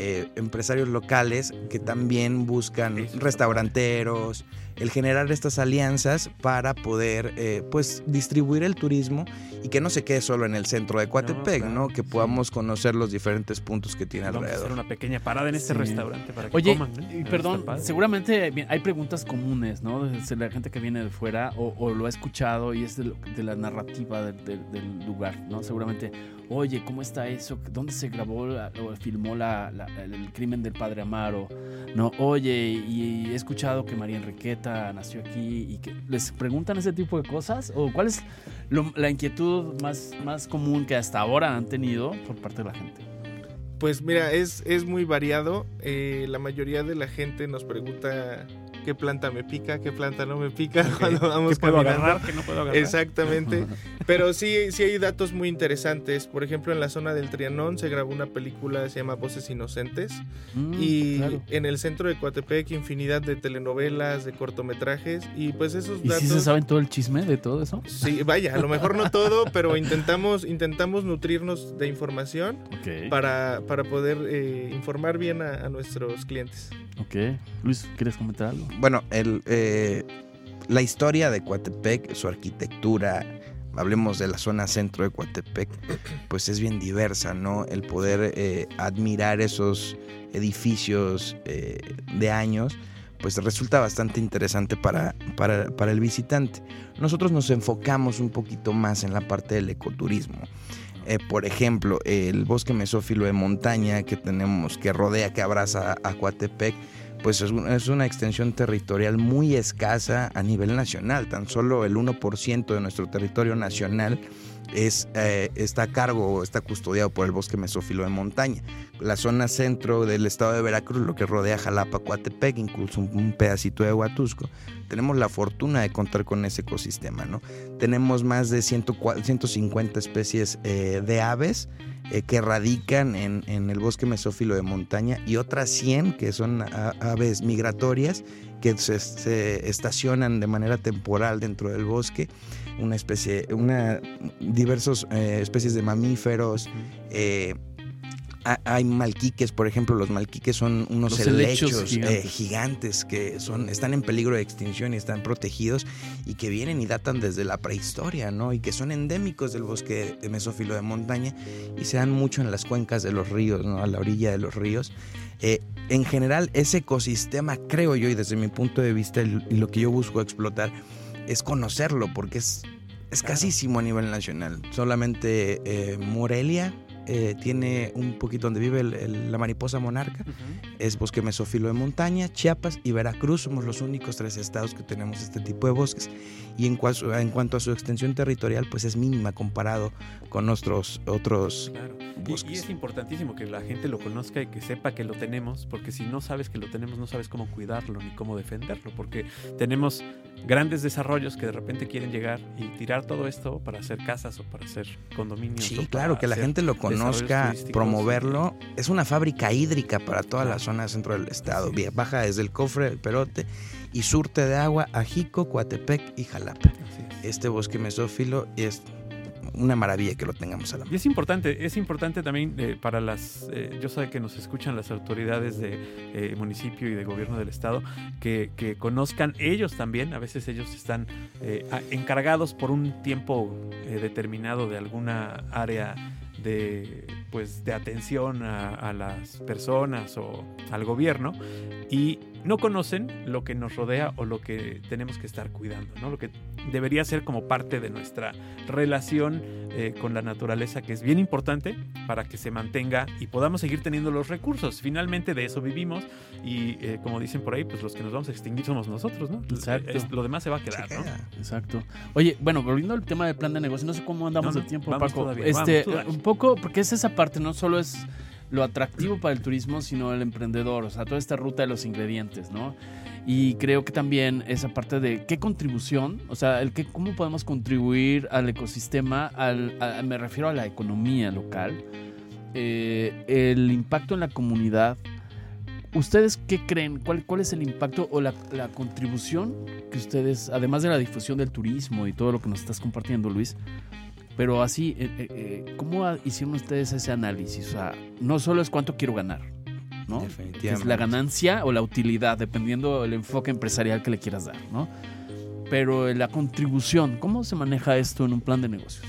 eh, empresarios locales que también buscan restauranteros, el generar estas alianzas para poder eh, pues distribuir el turismo y que no se quede solo en el centro de Coatepec, ¿no? Que podamos conocer los diferentes puntos que tiene Vamos alrededor. A hacer una pequeña parada en este restaurante para que Oye, coman. perdón, seguramente hay preguntas comunes, ¿no? De la gente que viene de fuera o, lo ha escuchado y es de, la narrativa del lugar, ¿no? Seguramente, oye, ¿cómo está eso? ¿Dónde se grabó o filmó el crimen del padre Amaro? No, oye, y he escuchado que María Enriqueta nació aquí y les preguntan ese tipo de cosas? ¿O cuál es la inquietud más, más común que hasta ahora han tenido por parte de la gente? Pues mira, es, es muy variado. Eh, la mayoría de la gente nos pregunta qué planta me pica, qué planta no me pica *laughs* cuando vamos ¿Qué puedo agarrar, qué no puedo agarrar. Exactamente. *laughs* Pero sí, sí hay datos muy interesantes. Por ejemplo, en la zona del Trianón se grabó una película que se llama Voces Inocentes. Mm, y en el centro de Coatepec, infinidad de telenovelas, de cortometrajes. Y pues esos datos. ¿Y si se saben todo el chisme de todo eso? Sí, vaya, a lo mejor no todo, *laughs* pero intentamos, intentamos nutrirnos de información para, para poder eh, informar bien a, a nuestros clientes. Ok. Luis, ¿quieres comentar algo? Bueno, el, eh, la historia de Coatepec, su arquitectura, hablemos de la zona centro de Coatepec, pues es bien diversa, ¿no? El poder eh, admirar esos edificios eh, de años, pues resulta bastante interesante para, para, para, el visitante. Nosotros nos enfocamos un poquito más en la parte del ecoturismo. por ejemplo, el bosque mesófilo de montaña que tenemos, que rodea, que abraza a Coatepec, pues es, una extensión territorial muy escasa a nivel nacional. Tan solo el 1% de nuestro territorio nacional es, eh, está a cargo o está custodiado por el bosque mesófilo de montaña. La zona centro del estado de Veracruz, lo que rodea Jalapa, Coatepec, incluso un, pedacito de Huatusco, tenemos la fortuna de contar con ese ecosistema. ¿no? Tenemos más de 150 especies eh, de aves eh, que radican en, el bosque mesófilo de montaña y otras 100 que son aves migratorias que se, estacionan de manera temporal dentro del bosque, una especie, una diversas eh, especies de mamíferos, eh, hay malquiques, por ejemplo, los malquiques son unos helechos, eh, gigantes. que son, están en peligro de extinción y están protegidos y que vienen y datan desde la prehistoria, ¿no? Y que son endémicos del bosque de mesófilo de montaña y se dan mucho en las cuencas de los ríos, ¿no? A la orilla de los ríos. Eh, en general, ese ecosistema, creo yo, y desde mi punto de vista, y lo que yo busco explotar, es conocerlo, porque es escasísimo a nivel nacional. Solamente eh, Morelia, eh, tiene un poquito donde vive la mariposa monarca, es bosque mesófilo de montaña, Chiapas y Veracruz somos los únicos tres estados que tenemos este tipo de bosques y en, en cuanto a su extensión territorial pues es mínima comparado con nuestros otros bosques. Y, es importantísimo que la gente lo conozca y que sepa que lo tenemos, porque si no sabes que lo tenemos no sabes cómo cuidarlo ni cómo defenderlo, porque tenemos grandes desarrollos que de repente quieren llegar y tirar todo esto para hacer casas o para hacer condominios. Sí, claro, que la gente lo conozca promoverlo. Es una fábrica hídrica para toda la zona centro del estado. Baja desde el cofre del Perote y surte de agua a Jico, Coatepec y Jalapa. Este bosque mesófilo es una maravilla que lo tengamos a la mano. Y es importante, es importante también eh, para las, eh, yo sé que nos escuchan las autoridades de eh, municipio y de gobierno del estado, que, que, conozcan ellos también, a veces ellos están encargados por un tiempo determinado de alguna área de, pues, de atención a, las personas o al gobierno y no conocen lo que nos rodea o lo que tenemos que estar cuidando, ¿no? lo que debería ser como parte de nuestra relación eh, con la naturaleza, que es bien importante para que se mantenga y podamos seguir teniendo los recursos. Finalmente de eso vivimos y eh, como dicen por ahí, pues los que nos vamos a extinguir somos nosotros, ¿no? Exacto. lo demás se va a quedar, ¿no? Exacto. Oye, bueno, volviendo al tema del plan de negocio, no sé cómo andamos de tiempo, Paco. este, un poco, porque es esa parte, no solo es lo atractivo para el turismo, sino el emprendedor, o sea, toda esta ruta de los ingredientes, ¿no? Y creo que también esa parte de qué contribución, o sea, el que, cómo podemos contribuir al ecosistema, al, me refiero a la economía local, eh, el impacto en la comunidad. ¿Ustedes qué creen? ¿Cuál, cuál es el impacto o la, la, contribución que ustedes, además de la difusión del turismo y todo lo que nos estás compartiendo, Luis, pero así, eh, eh, eh, ¿cómo hicieron ustedes ese análisis? O sea, no solo es cuánto quiero ganar, ¿no? Es la ganancia o la utilidad, dependiendo del enfoque empresarial que le quieras dar, ¿no? Pero la contribución, ¿cómo se maneja esto en un plan de negocios?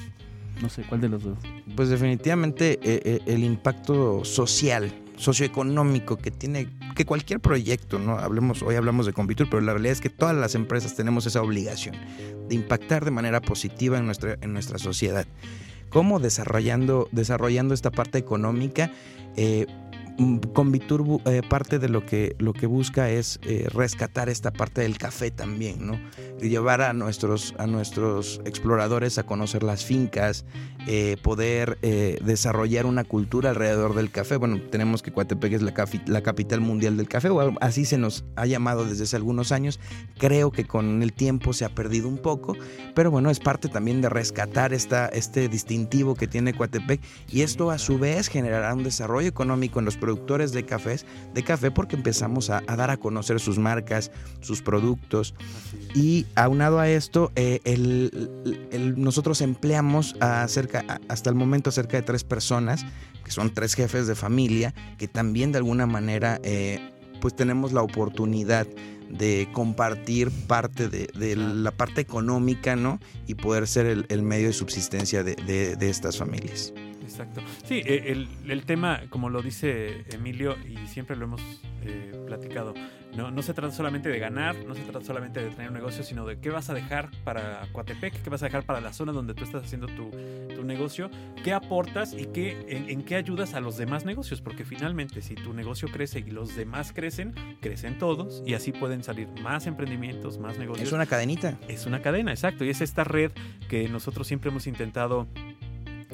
No sé, ¿cuál de los dos? Pues definitivamente el impacto social, socioeconómico que tiene que cualquier proyecto, ¿no? Hablemos, hoy hablamos de Compitur, pero la realidad es que todas las empresas tenemos esa obligación de impactar de manera positiva en nuestra, en nuestra sociedad. ¿Cómo desarrollando, desarrollando esta parte económica? Eh, Convitur eh, parte de lo que, lo que busca es eh, rescatar esta parte del café también, ¿no? Y llevar a nuestros, a nuestros exploradores a conocer las fincas, eh, poder desarrollar una cultura alrededor del café. Bueno, tenemos que Coatepec es la, la, capital mundial del café, o así se nos ha llamado desde hace algunos años. Creo que con el tiempo se ha perdido un poco, pero bueno, es parte también de rescatar esta, este distintivo que tiene Coatepec y esto a su vez generará un desarrollo económico en los productos productores de cafés, de café porque empezamos a, dar a conocer sus marcas, sus productos. Y aunado a esto, eh, nosotros empleamos a cerca, hasta el momento cerca de tres personas, que son tres jefes de familia, que también de alguna manera eh, pues tenemos la oportunidad de compartir parte de, la parte económica, ¿no? Y poder ser el, medio de subsistencia de estas familias. Exacto. Sí, e, el, el, tema, como lo dice Emilio, y siempre lo hemos eh, platicado, no, no se trata solamente de ganar, no se trata solamente de tener un negocio, sino de qué vas a dejar para Coatepec, qué vas a dejar para la zona donde tú estás haciendo tu, tu negocio, qué aportas y qué, en, qué ayudas a los demás negocios, porque finalmente si tu negocio crece y los demás crecen, crecen todos y así pueden salir más emprendimientos, más negocios. Es una cadenita. Es una cadena, exacto, y es esta red que nosotros siempre hemos intentado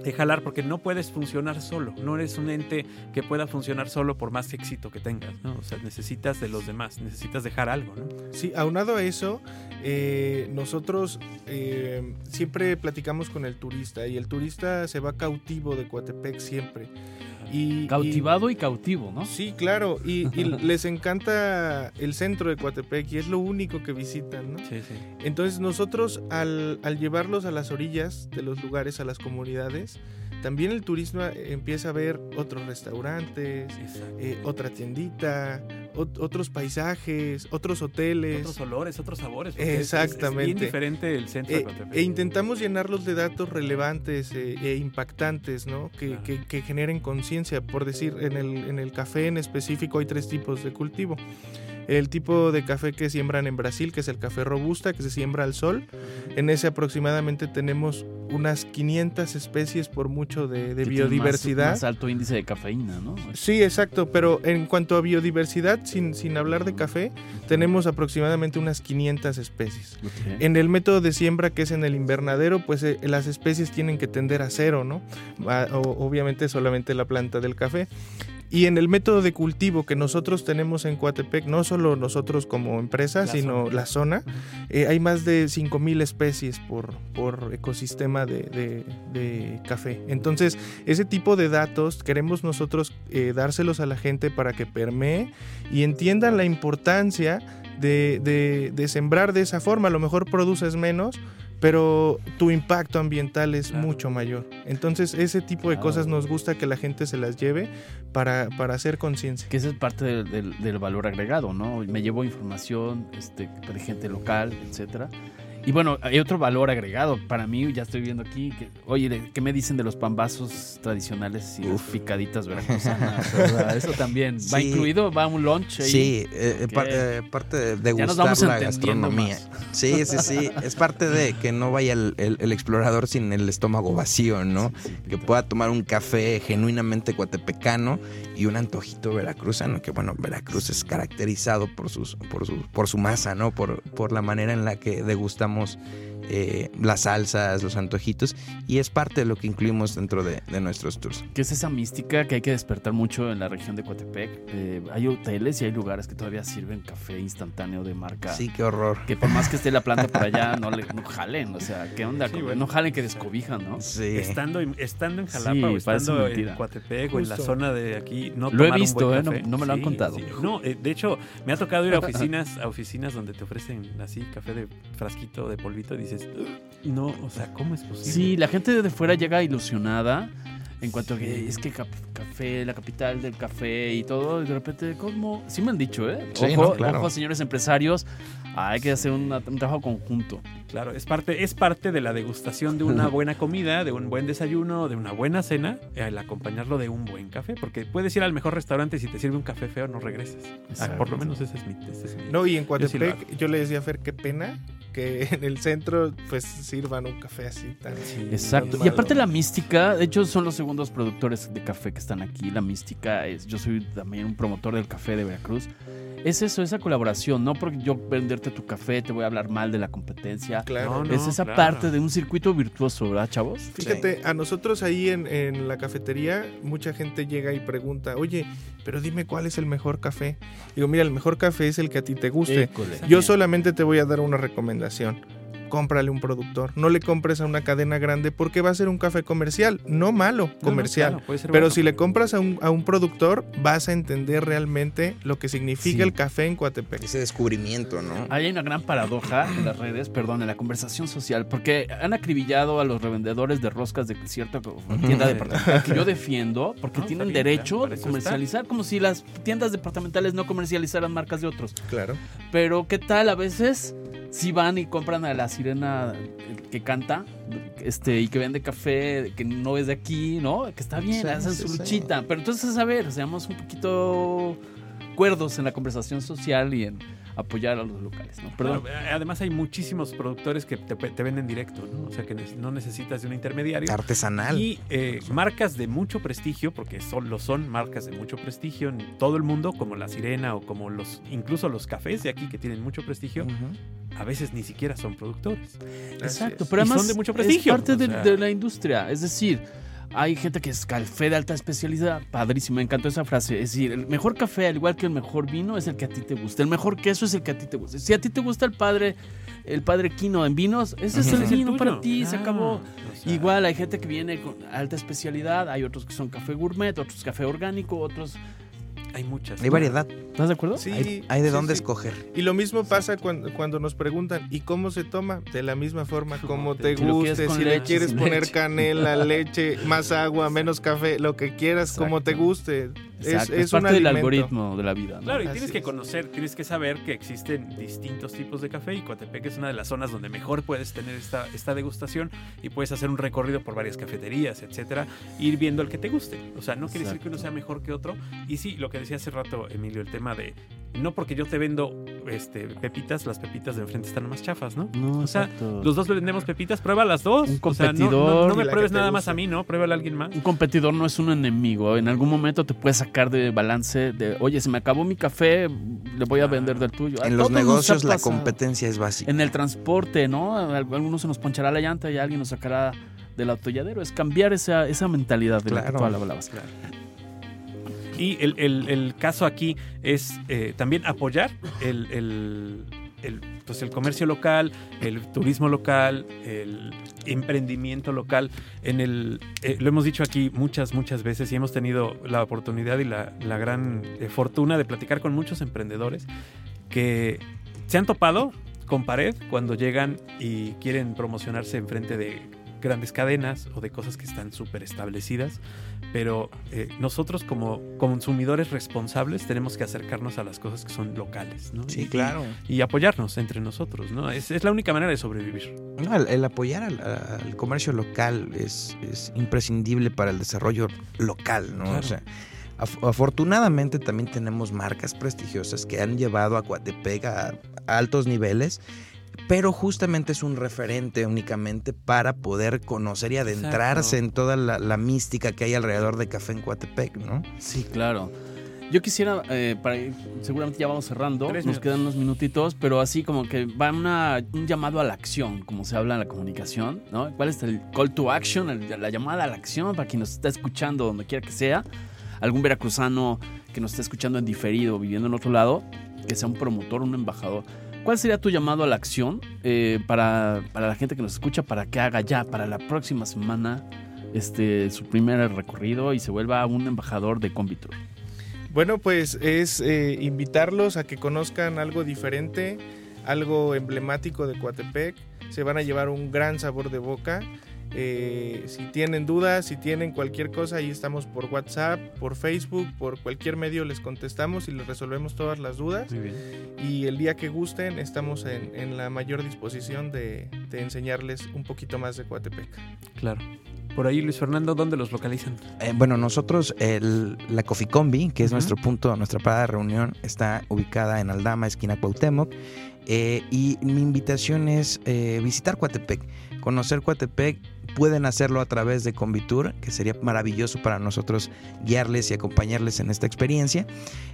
de jalar porque no puedes funcionar solo, no eres un ente que pueda funcionar solo por más éxito que tengas, ¿no? O sea, necesitas de los demás, necesitas dejar algo, ¿no? Sí, aunado a eso, eh, nosotros eh, siempre platicamos con el turista y el turista se va cautivo de Coatepec siempre. Y, Cautivado y, cautivo, ¿no? Sí, claro. Y, *laughs* les encanta el centro de Coatepec y es lo único que visitan, ¿no? Sí, sí. Entonces nosotros al, al llevarlos a las orillas de los lugares, a las comunidades, también el turismo empieza a ver otros restaurantes, eh, otra tiendita, otros paisajes, otros hoteles. Otros olores, otros sabores. Exactamente. Es, bien diferente el centro. Eh, e intentamos llenarlos de datos relevantes eh, e impactantes, ¿no? Que, que, generen conciencia. Por decir, en el, en el café en específico hay tres tipos de cultivo el tipo de café que siembran en Brasil, que es el café robusta, que se siembra al sol. En ese aproximadamente tenemos unas 500 especies por mucho de, biodiversidad. Más, alto índice de cafeína, ¿no? Sí, exacto, pero en cuanto a biodiversidad, sin, sin hablar de café, tenemos aproximadamente unas 500 especies. En el método de siembra, que es en el invernadero, pues eh, las especies tienen que tender a cero, ¿no? obviamente solamente la planta del café. Y en el método de cultivo que nosotros tenemos en Coatepec, no solo nosotros como empresa, sino la zona, eh, hay más de 5.000 especies por, por ecosistema de, de, café. Entonces, ese tipo de datos queremos nosotros eh, dárselos a la gente para que permee y entiendan la importancia de, de sembrar de esa forma. A lo mejor produces menos, pero tu impacto ambiental es mucho mayor. Entonces, ese tipo de cosas nos gusta que la gente se las lleve para, para hacer conciencia. Que esa es parte del, del, valor agregado, ¿no? Me llevo información este, de gente local, etcétera y bueno, hay otro valor agregado. Para mí, ya estoy viendo aquí, que, oye, ¿qué me dicen de los pambazos tradicionales y las picaditas *laughs* veracruzanas? eso también. ¿Va incluido? ¿Va un lunch ahí? Sí, eh, eh, parte de gustar la gastronomía. Sí, sí, sí. es parte de que no vaya el, explorador sin el estómago vacío, ¿no? que pueda tomar un café genuinamente cuatepecano y un antojito veracruzano, que bueno, Veracruz es caracterizado por, sus, por, su, por su masa, ¿no? Por, por la manera en la que degustamos estamos eh, las salsas, los antojitos, y es parte de lo que incluimos dentro de, nuestros tours. ¿Qué es esa mística que hay que despertar mucho en la región de Coatepec? Eh, hay hoteles y hay lugares que todavía sirven café instantáneo de marca. Sí, qué horror. Que por más que esté la planta por allá, *laughs* no, le, no jalen, o sea, ¿qué onda? No jalen que descobijan, ¿no? Sí. Estando, estando en Jalapa o estando en Coatepec o en la zona de aquí, no Lo he visto, eh, no, me lo han contado. No, de hecho, me ha tocado ir a *laughs* oficinas, a oficinas donde te ofrecen así café de frasquito de polvito y dices, no, o sea, ¿cómo es posible? Sí, la gente de fuera llega ilusionada en cuanto a que es que café, la capital del café y todo, y de repente, ¿cómo? Sí me han dicho, ¿eh? ojo, señores empresarios, hay que hacer un trabajo conjunto. Claro, es parte, es parte de la degustación de una *laughs* buena comida, de un buen desayuno, de una buena cena, el acompañarlo de un buen café, porque puedes ir al mejor restaurante y si te sirve un café feo no regresas. Ah, por lo menos ese es mi... no, y en Coatepec yo le decía a Fer, qué pena que *laughs* en el centro pues sirvan un café así tan... Exacto. y aparte la mística, de hecho son los segundos productores de café que están aquí. La mística es, yo soy también un promotor del café de Veracruz es eso, esa colaboración, no porque yo venderte tu café te voy a hablar mal de la competencia. Claro. es esa parte de un circuito virtuoso, ¿verdad, chavos? Fíjate, a nosotros ahí en, la cafetería, mucha gente llega y pregunta, oye, pero dime cuál es el mejor café. Digo, mira, el mejor café es el que a ti te guste. Yo solamente te voy a dar una recomendación cómprale un productor. No le compres a una cadena grande porque va a ser un café comercial, no malo, comercial. Pero si le compras a un, a un, productor, vas a entender realmente lo que significa el café en Coatepec. Ese descubrimiento, ¿no? Hay una gran paradoja en las redes, perdón, en la conversación social, porque han acribillado a los revendedores de roscas de cierta tienda departamental que yo *laughs* defiendo, porque tienen derecho de comercializar, como si las tiendas departamentales no comercializaran marcas de otros. Claro. Pero ¿qué tal a veces? Si van y compran a la sirena que canta este y que vende café que no es de aquí, ¿no? Que está bien, hacen su luchita. Pero entonces, a ver, seamos un poquito cuerdos en la conversación social y en apoyar a los locales, ¿no? Perdón. además hay muchísimos productores que te, venden directo, ¿no? O sea que no necesitas de un intermediario. Artesanal. Y eh, marcas de mucho prestigio, porque son, son marcas de mucho prestigio en todo el mundo, como La Sirena o como los, incluso los cafés de aquí que tienen mucho prestigio, a veces ni siquiera son productores. Exacto, pero además son de mucho prestigio. Es parte de, la industria, es decir Hay gente que es café de alta especialidad, padrísimo, me encantó esa frase. Es decir, el mejor café, al igual que el mejor vino, es el que a ti te gusta. El mejor queso es el que a ti te gusta. Si a ti te gusta el padre, el padre Quino en vinos, ese es el vino para ti, se acabó. Igual hay gente que viene con alta especialidad, hay otros que son café gourmet, otros café orgánico, otros hay muchas. Hay variedad. ¿Estás de acuerdo? Sí. Hay, de dónde escoger. Y lo mismo pasa cuando, cuando, nos preguntan, ¿y cómo se toma? De la misma forma, como te guste. Si le quieres poner canela, *laughs* leche, más agua, menos café, lo que quieras, como te guste. Es, es, parte del algoritmo de la vida. Claro, y tienes que conocer, tienes que saber que existen distintos tipos de café y Coatepec es una de las zonas donde mejor puedes tener esta, esta degustación y puedes hacer un recorrido por varias cafeterías, etcétera, ir viendo el que te guste. O sea, no quiere decir que uno sea mejor que otro. Y sí, lo que decía hace rato, Emilio, el tema de no porque yo te vendo este, pepitas, las pepitas de enfrente están más chafas, ¿no? No, o sea, los dos vendemos pepitas, prueba las dos. Un competidor. no, me pruebes nada más a mí, ¿no? Pruébale a alguien más. Un competidor no es un enemigo. En algún momento te puedes sacar de balance de, oye, se me acabó mi café, le voy a vender del tuyo. En los negocios la competencia es básica. En el transporte, ¿no? Algunos se nos ponchará la llanta y alguien nos sacará del autolladero. Es cambiar esa, esa mentalidad de la que tú hablabas. Claro. Y el, caso aquí es eh, también apoyar el, pues el comercio local, el turismo local, el emprendimiento local. En el, eh, lo hemos dicho aquí muchas, muchas veces y hemos tenido la oportunidad y la, gran eh, fortuna de platicar con muchos emprendedores que se han topado con pared cuando llegan y quieren promocionarse enfrente de grandes cadenas o de cosas que están súper establecidas, pero eh, nosotros como consumidores responsables tenemos que acercarnos a las cosas que son locales, ¿no? Sí, claro. Y, apoyarnos entre nosotros, ¿no? Es, es, la única manera de sobrevivir. el, apoyar al, comercio local es, es, imprescindible para el desarrollo local, ¿no? O sea, afortunadamente también tenemos marcas prestigiosas que han llevado a Coatepec a altos niveles pero justamente es un referente únicamente para poder conocer y adentrarse en toda la, mística que hay alrededor de Café en Coatepec, ¿no? Sí, claro. Yo quisiera, eh, para seguramente ya vamos cerrando, nos quedan unos minutitos, pero así como que va una, un llamado a la acción, como se habla en la comunicación, ¿no? ¿Cuál es el call to action, la llamada a la acción para quien nos está escuchando donde quiera que sea? Algún veracruzano que nos está escuchando en diferido, viviendo en otro lado, que sea un promotor, un embajador ¿Cuál sería tu llamado a la acción eh, para, la gente que nos escucha para que haga ya para la próxima semana este, su primer recorrido y se vuelva un embajador de Convitor? Bueno, pues es eh, invitarlos a que conozcan algo diferente, algo emblemático de Coatepec. Se van a llevar un gran sabor de boca. Eh, si tienen dudas, si tienen cualquier cosa, ahí estamos por WhatsApp, por Facebook, por cualquier medio les contestamos y les resolvemos todas las dudas. Y el día que gusten, estamos en, la mayor disposición de, enseñarles un poquito más de Coatepec. Claro. Por ahí, Luis Fernando, ¿dónde los localizan? Eh, bueno, nosotros, la Coffee Combi, que es nuestro punto, nuestra parada de reunión, está ubicada en Aldama, esquina Cuauhtémoc. Eh, y mi invitación es visitar Coatepec, conocer Coatepec pueden hacerlo a través de Convitur, que sería maravilloso para nosotros guiarles y acompañarles en esta experiencia.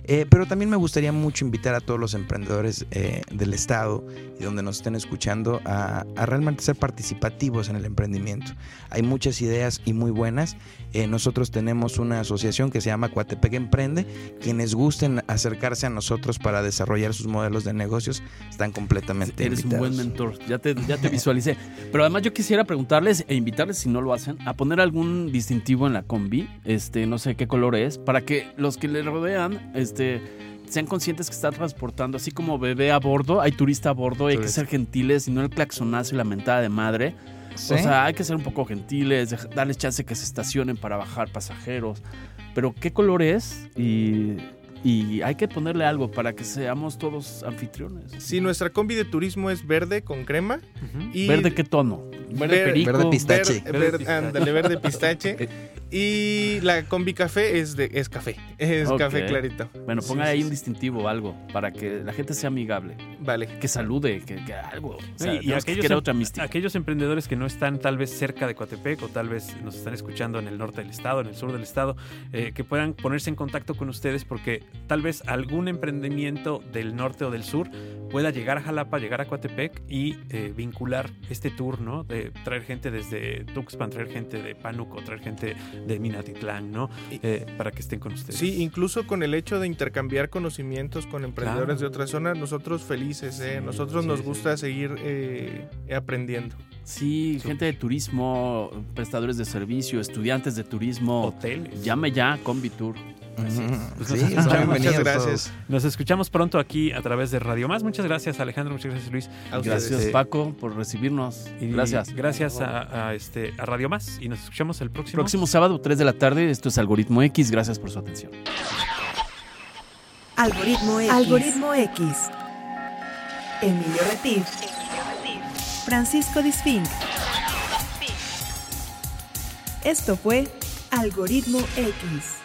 Eh, pero también me gustaría mucho invitar a todos los emprendedores eh, del Estado y donde nos estén escuchando a, realmente ser participativos en el emprendimiento. Hay muchas ideas y muy buenas. Eh, nosotros tenemos una asociación que se llama Coatepec Emprende. Quienes gusten acercarse a nosotros para desarrollar sus modelos de negocios están completamente Eres un buen mentor, ya te, ya te visualicé. *laughs* Pero además yo quisiera preguntarles e invitarles, si no lo hacen, a poner algún distintivo en la combi, este, no sé qué color es, para que los que le rodean, este, sean conscientes que está transportando, así como bebé a bordo, hay turista a bordo, hay que ser gentiles y no el claxonazo y la mentada de madre. O sea, hay que ser un poco gentiles, darles chance que se estacionen para bajar pasajeros. Pero qué color es y y hay que ponerle algo para que seamos todos anfitriones. Sí, nuestra combi de turismo es verde con crema. y ¿Verde qué tono? Verde perico. Verde pistache. Verde, verde pistache. *laughs* Y la combi café es de es café, es café clarito. Bueno, ponga sí, ahí sí. un distintivo o algo para que la gente sea amigable, Vale. que salude, que, que algo. O sea, y, y que aquellos, em- otra mística. aquellos emprendedores que no están tal vez cerca de Coatepec o tal vez nos están escuchando en el norte del estado, en el sur del estado, eh, que puedan ponerse en contacto con ustedes porque tal vez algún emprendimiento del norte o del sur pueda llegar a Jalapa, llegar a Coatepec y eh, vincular este tour, ¿no? De traer gente desde Tuxpan, traer gente de Pánuco, traer gente de Minatitlán, ¿no? Eh, para que estén con ustedes. Sí, incluso con el hecho de intercambiar conocimientos con emprendedores Claro. de otras zonas, nosotros felices, ¿eh? Sí, nosotros sí, nos sí. gusta seguir eh, aprendiendo. Sí, gente de turismo, prestadores de servicio, estudiantes de turismo. Hoteles. Llame ya Convitur. Así es. Ujú. Pues Sí, nos escuchamos. Muchas gracias. Nos escuchamos pronto aquí a través de Radio Más. Muchas gracias, Alejandro. Muchas gracias, Luis. Gracias, Paco, por recibirnos. Y Gracias. Gracias a, a, este, a Radio Más. Y nos escuchamos el próximo. Próximo sábado, 3 de la tarde. Esto es Algoritmo X. Gracias por su atención. Algoritmo X. Algoritmo X. Emilio Retif. Francisco Disfink. Esto fue. Algoritmo X.